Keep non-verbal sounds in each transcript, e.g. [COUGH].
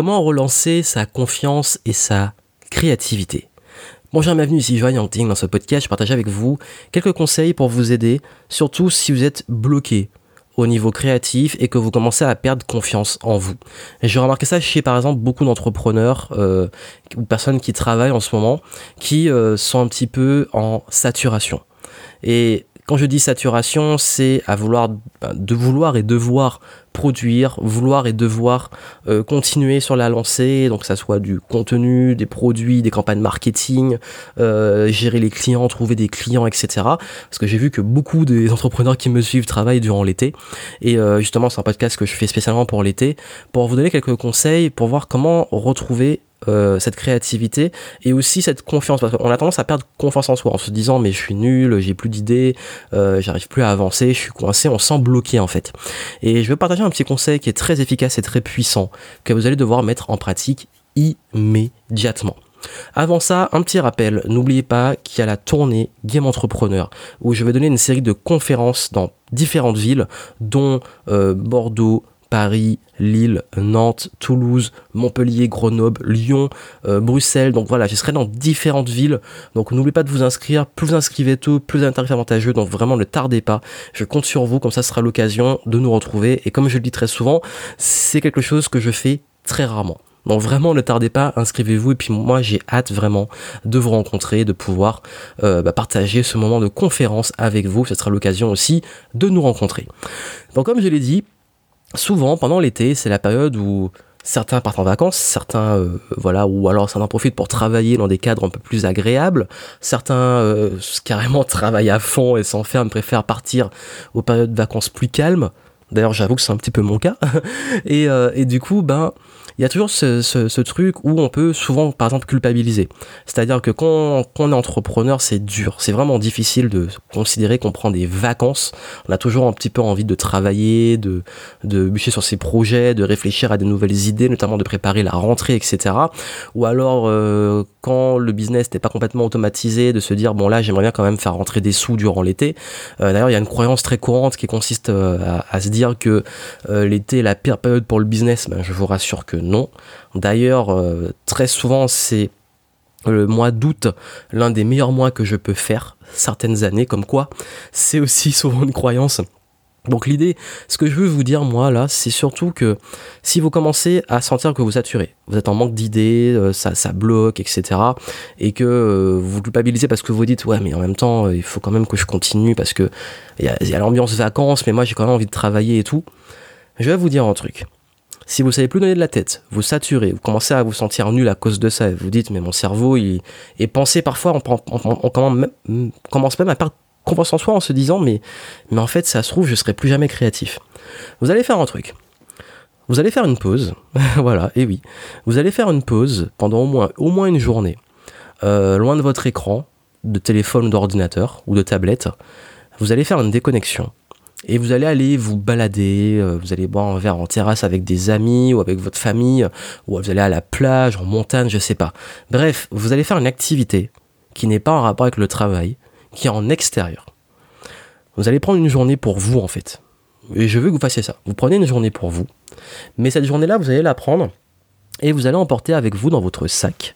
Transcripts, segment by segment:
Comment relancer sa confiance et sa créativité Bonjour, bienvenue ici Joanne Yangting. Dans ce podcast, je partage avec vous quelques conseils pour vous aider, surtout si vous êtes bloqué au niveau créatif et que vous commencez à perdre confiance en vous. Et j'ai remarqué ça chez par exemple beaucoup d'entrepreneurs euh, ou personnes qui travaillent en ce moment qui euh, sont un petit peu en saturation. Et quand je dis saturation, c'est à vouloir ben, de vouloir et devoir produire, vouloir et devoir euh, continuer sur la lancée, donc que ça soit du contenu, des produits, des campagnes marketing, euh, gérer les clients, trouver des clients, etc. Parce que j'ai vu que beaucoup des [LAUGHS] entrepreneurs qui me suivent travaillent durant l'été. Et euh, justement, c'est un podcast que je fais spécialement pour l'été, pour vous donner quelques conseils pour voir comment retrouver euh, cette créativité et aussi cette confiance parce qu'on a tendance à perdre confiance en soi en se disant mais je suis nul, j'ai plus d'idées, euh, j'arrive plus à avancer, je suis coincé, on sent bloqué en fait. Et je vais partager un petit conseil qui est très efficace et très puissant que vous allez devoir mettre en pratique immédiatement. Avant ça, un petit rappel, n'oubliez pas qu'il y a la tournée Game Entrepreneur où je vais donner une série de conférences dans différentes villes dont euh, Bordeaux, Paris, Lille, Nantes, Toulouse, Montpellier, Grenoble, Lyon, euh, Bruxelles. Donc voilà, je serai dans différentes villes. Donc n'oubliez pas de vous inscrire. Plus vous inscrivez tôt, plus un tarif avantageux. Donc vraiment ne tardez pas. Je compte sur vous, comme ça sera l'occasion de nous retrouver. Et comme je le dis très souvent, c'est quelque chose que je fais très rarement. Donc vraiment ne tardez pas, inscrivez-vous et puis moi j'ai hâte vraiment de vous rencontrer, de pouvoir euh, bah, partager ce moment de conférence avec vous. Ce sera l'occasion aussi de nous rencontrer. Donc comme je l'ai dit, souvent pendant l'été, c'est la période où certains partent en vacances, certains euh, voilà, ou alors certains profitent pour travailler dans des cadres un peu plus agréables, certains euh, carrément [LAUGHS] travaillent à fond et s'enferment, préfèrent partir aux périodes de vacances plus calmes. D'ailleurs, j'avoue que c'est un petit peu mon cas. [LAUGHS] et, euh, et du coup, ben, il y a toujours ce, truc où on peut souvent, par exemple, culpabiliser. C'est-à-dire que quand, on est entrepreneur, c'est dur. C'est vraiment difficile de considérer qu'on prend des vacances. On a toujours un petit peu envie de travailler, de, bûcher sur ses projets, de réfléchir à des nouvelles idées, notamment de préparer la rentrée, etc. Ou alors, euh, quand le business n'est pas complètement automatisé, de se dire, bon là, j'aimerais bien quand même faire rentrer des sous durant l'été. Euh, D'ailleurs, il y a une croyance très courante qui consiste euh, à, se dire que l'été est la pire période pour le business. Ben, je vous rassure que non. D'ailleurs, euh, très souvent, c'est le mois d'août l'un des meilleurs mois que je peux faire certaines années, comme quoi c'est aussi [LAUGHS] souvent une croyance. Donc l'idée, ce que je veux vous dire moi là, c'est surtout que si vous commencez à sentir que vous saturez, vous êtes en manque d'idées, euh, ça, bloque, etc. Et que euh, vous culpabilisez parce que vous dites ouais mais en même temps il faut quand même que je continue parce que il y a l'ambiance vacances mais moi j'ai quand même envie de travailler et tout. Je vais vous dire un truc. Si vous savez plus donner de la tête, vous saturez, vous commencez à vous sentir nul à cause de ça, et vous dites mais mon cerveau il est pensé parfois on, commence même à perdre confiance en soi en se disant mais, en fait ça se trouve je serai plus jamais créatif. Vous allez faire un truc. Vous allez faire une pause, [LAUGHS] voilà, et oui. Vous allez faire une pause pendant au moins, une journée, euh, loin de votre écran, de téléphone d'ordinateur ou de tablette. Vous allez faire une déconnexion. Et vous allez aller vous balader, euh, vous allez boire un verre en terrasse avec des amis ou avec votre famille, ou vous allez à la plage, en montagne, je sais pas. Bref, vous allez faire une activité qui n'est pas en rapport avec le travail, qui est en extérieur. Vous allez prendre une journée pour vous en fait. Et je veux que vous fassiez ça. Vous prenez une journée pour vous. Mais cette journée-là, vous allez la prendre et vous allez emporter avec vous dans votre sac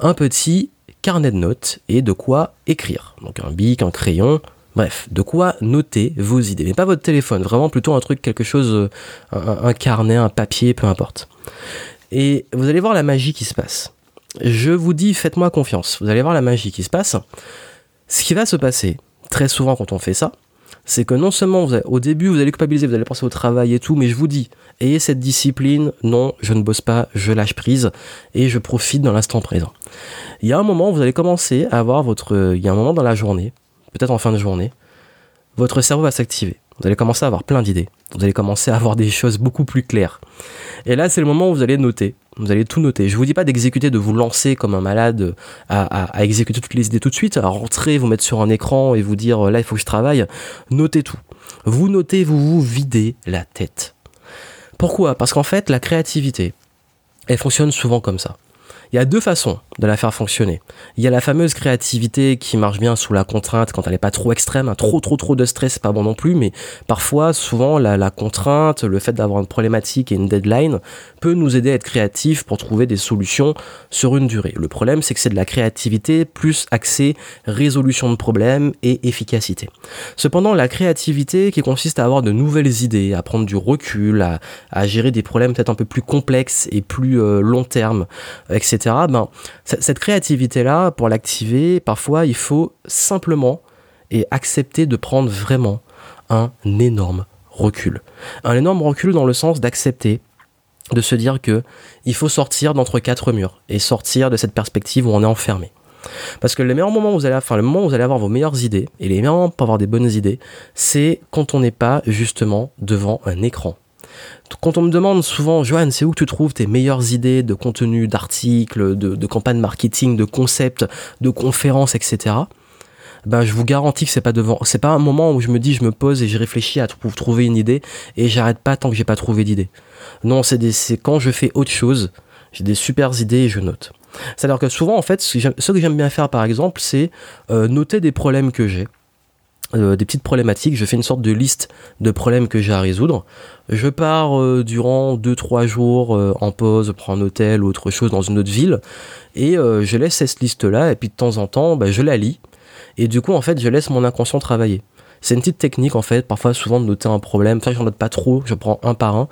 un petit carnet de notes et de quoi écrire. Donc un bic, un crayon, bref, de quoi noter vos idées. Mais pas votre téléphone, vraiment plutôt un truc, quelque chose, un, un carnet, un papier, peu importe. Et vous allez voir la magie qui se passe. Je vous dis, faites-moi confiance. Vous allez voir la magie qui se passe. Ce qui va se passer, très souvent quand on fait ça, c'est que non seulement au début vous allez culpabiliser, vous allez penser au travail et tout, mais je vous dis, ayez cette discipline, non, je ne bosse pas, je lâche prise et je profite dans l'instant présent. Il y a un moment, vous allez commencer à avoir votre, il y a un moment dans la journée, peut-être en fin de journée, votre cerveau va s'activer. Vous allez commencer à avoir plein d'idées. Vous allez commencer à avoir des choses beaucoup plus claires. Et là, c'est le moment où vous allez noter. Vous allez tout noter. Je vous dis pas d'exécuter, de vous lancer comme un malade à, à, à, exécuter toutes les idées tout de suite, à rentrer, vous mettre sur un écran et vous dire là, il faut que je travaille. Notez tout. Vous notez, vous vous videz la tête. Pourquoi? Parce qu'en fait, la créativité, elle fonctionne souvent comme ça. Il y a deux façons de la faire fonctionner. Il y a la fameuse créativité qui marche bien sous la contrainte quand elle n'est pas trop extrême, hein. trop trop trop de stress, c'est pas bon non plus, mais parfois, souvent, la, contrainte, le fait d'avoir une problématique et une deadline peut nous aider à être créatifs pour trouver des solutions sur une durée. Le problème, c'est que c'est de la créativité plus axée résolution de problèmes et efficacité. Cependant, la créativité qui consiste à avoir de nouvelles idées, à prendre du recul, à, gérer des problèmes peut-être un peu plus complexes et plus euh, long terme, etc. Ben, cette créativité-là, pour l'activer, parfois, il faut simplement et accepter de prendre vraiment un énorme recul. Un énorme recul dans le sens d'accepter de se dire que il faut sortir d'entre quatre murs et sortir de cette perspective où on est enfermé. Parce que le meilleur moment où vous allez, enfin, le moment où vous allez avoir vos meilleures idées et les meilleurs moments pour avoir des bonnes idées, c'est quand on n'est pas justement devant un écran. Quand on me demande souvent, Joanne, c'est où tu trouves tes meilleures idées de contenu, d'articles, de, campagnes marketing, de concepts, de conférences, etc. Ben, je vous garantis que c'est pas devant, c'est pas un moment où je me dis, je me pose et je réfléchis à trouver une idée et j'arrête pas tant que j'ai pas trouvé d'idée. Non, c'est quand je fais autre chose, j'ai des super idées et je note. C'est-à-dire que souvent, en fait, ce que j'aime bien faire, par exemple, c'est euh, noter des problèmes que j'ai. Euh, des petites problématiques, je fais une sorte de liste de problèmes que j'ai à résoudre. Je pars euh, durant 2-3 jours en pause, prends un hôtel ou autre chose dans une autre ville, et je laisse cette liste-là, et puis de temps en temps, bah, je la lis, et du coup, en fait, je laisse mon inconscient travailler. C'est une petite technique en fait, parfois souvent de noter un problème. Enfin, j'en note pas trop, je prends un par un.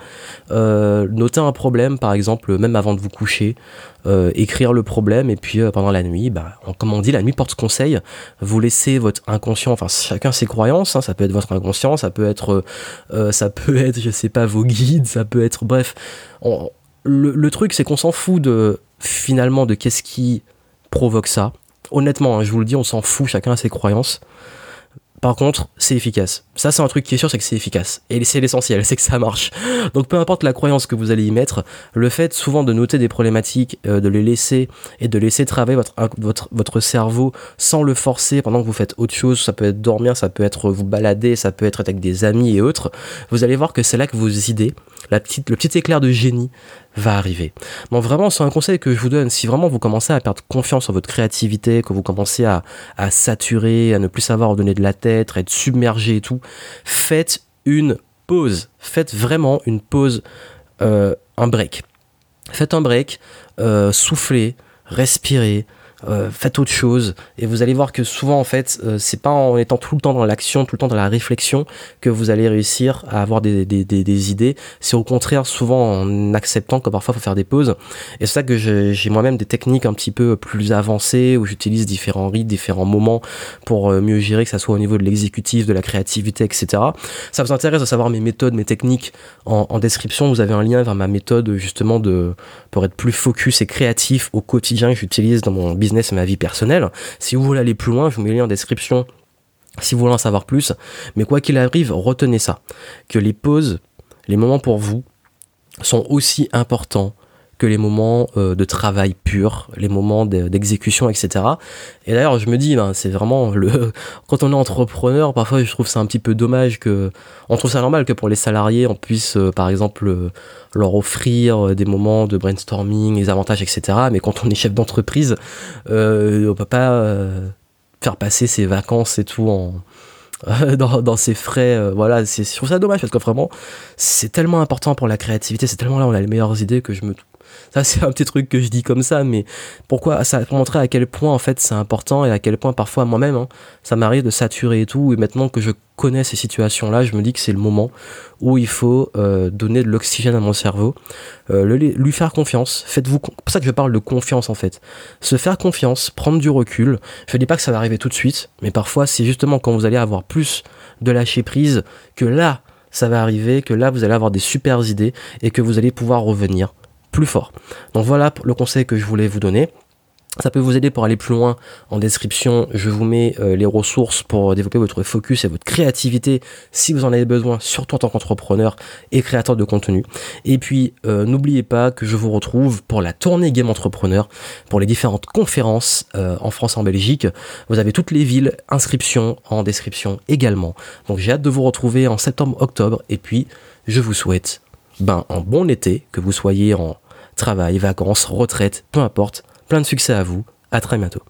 Euh, noter un problème, par exemple, même avant de vous coucher, euh, écrire le problème et puis euh, pendant la nuit, bah, comme on dit, la nuit porte conseil. Vous laissez votre inconscient, enfin chacun ses croyances. Hein, ça peut être votre inconscient, ça peut être, ça peut être, je sais pas, vos guides, ça peut être, bref. le, truc, c'est qu'on s'en fout de finalement de qu'est-ce qui provoque ça honnêtement, hein, je vous le dis, on s'en fout, chacun a ses croyances. Par contre, c'est efficace. Ça, c'est un truc qui est sûr, c'est que c'est efficace. Et c'est l'essentiel, [LAUGHS] c'est que ça marche. Donc, peu importe la croyance que vous allez y mettre, le fait souvent de noter des problématiques, euh, de les laisser et de laisser travailler votre, cerveau sans le forcer pendant que vous faites autre chose, ça peut être dormir, ça peut être vous balader, ça peut être avec des amis et autres, vous allez voir que c'est là que vos idées, la petite, le petit éclair de génie va arriver. Bon, vraiment, c'est un conseil que je vous donne. Si vraiment vous commencez à perdre confiance en votre créativité, que vous commencez à, à saturer, à ne plus savoir donner de la tête, à être submergé et tout, faites une pause. Faites vraiment une pause, euh, un break. Faites un break, euh, soufflez, respirez, euh, faites autre chose. Et vous allez voir que souvent en fait euh, c'est pas en étant tout le temps dans l'action tout le temps dans la réflexion que vous allez réussir à avoir des, idées. C'est au contraire souvent en acceptant que parfois faut faire des pauses. Et c'est ça que j'ai moi-même des techniques un petit peu plus avancées où j'utilise différents rythmes différents moments pour euh, mieux gérer que ça soit au niveau de l'exécutif de la créativité etc ça vous intéresse de savoir mes méthodes mes techniques en, en description? Vous avez un lien vers ma méthode justement de pour être plus focus et créatif au quotidien que j'utilise dans mon business ma vie personnelle. Si vous voulez aller plus loin, je vous mets le lien en description si vous voulez en savoir plus. Mais quoi qu'il arrive, retenez ça. Que les pauses, les moments pour vous, sont aussi importants que les moments euh, de travail pur, les moments d'exécution, etc. Et d'ailleurs, je me dis, ben, c'est vraiment le [LAUGHS] quand on est entrepreneur, parfois je trouve c'est un petit peu dommage que on trouve ça normal que pour les salariés, on puisse, euh, par exemple, euh, leur offrir des moments de brainstorming, les avantages, etc. Mais quand on est chef d'entreprise, on peut pas faire passer ses vacances et tout en [LAUGHS] dans, ses frais. voilà, je trouve ça dommage parce que vraiment, c'est tellement important pour la créativité, c'est tellement là où on a les meilleures idées que je me ça, c'est un petit truc que je dis comme ça, mais pourquoi ça Pour montrer à quel point, en fait, c'est important et à quel point, parfois, moi-même, hein, ça m'arrive de saturer et tout. Et maintenant que je connais ces situations-là, je me dis que c'est le moment où il faut euh, donner de l'oxygène à mon cerveau, euh, lui faire confiance. Faites-vous, ça que je parle de confiance en fait. Se faire confiance, prendre du recul. Je ne dis pas que ça va arriver tout de suite, mais parfois c'est justement quand vous allez avoir plus de lâcher prise que là ça va arriver, que là vous allez avoir des super idées et que vous allez pouvoir revenir plus fort. Donc voilà le conseil que je voulais vous donner. Ça peut vous aider pour aller plus loin. En description, je vous mets euh, les ressources pour développer votre focus et votre créativité si vous en avez besoin, surtout en tant qu'entrepreneur et créateur de contenu. Et puis, euh, n'oubliez pas que je vous retrouve pour la tournée Game Entrepreneur, pour les différentes conférences euh, en France et en Belgique. Vous avez toutes les villes, inscriptions en description également. Donc j'ai hâte de vous retrouver en septembre-octobre. Et puis, je vous souhaite ben, un bon été, que vous soyez en travail, vacances, retraite, peu importe. Plein de succès à vous. À très bientôt.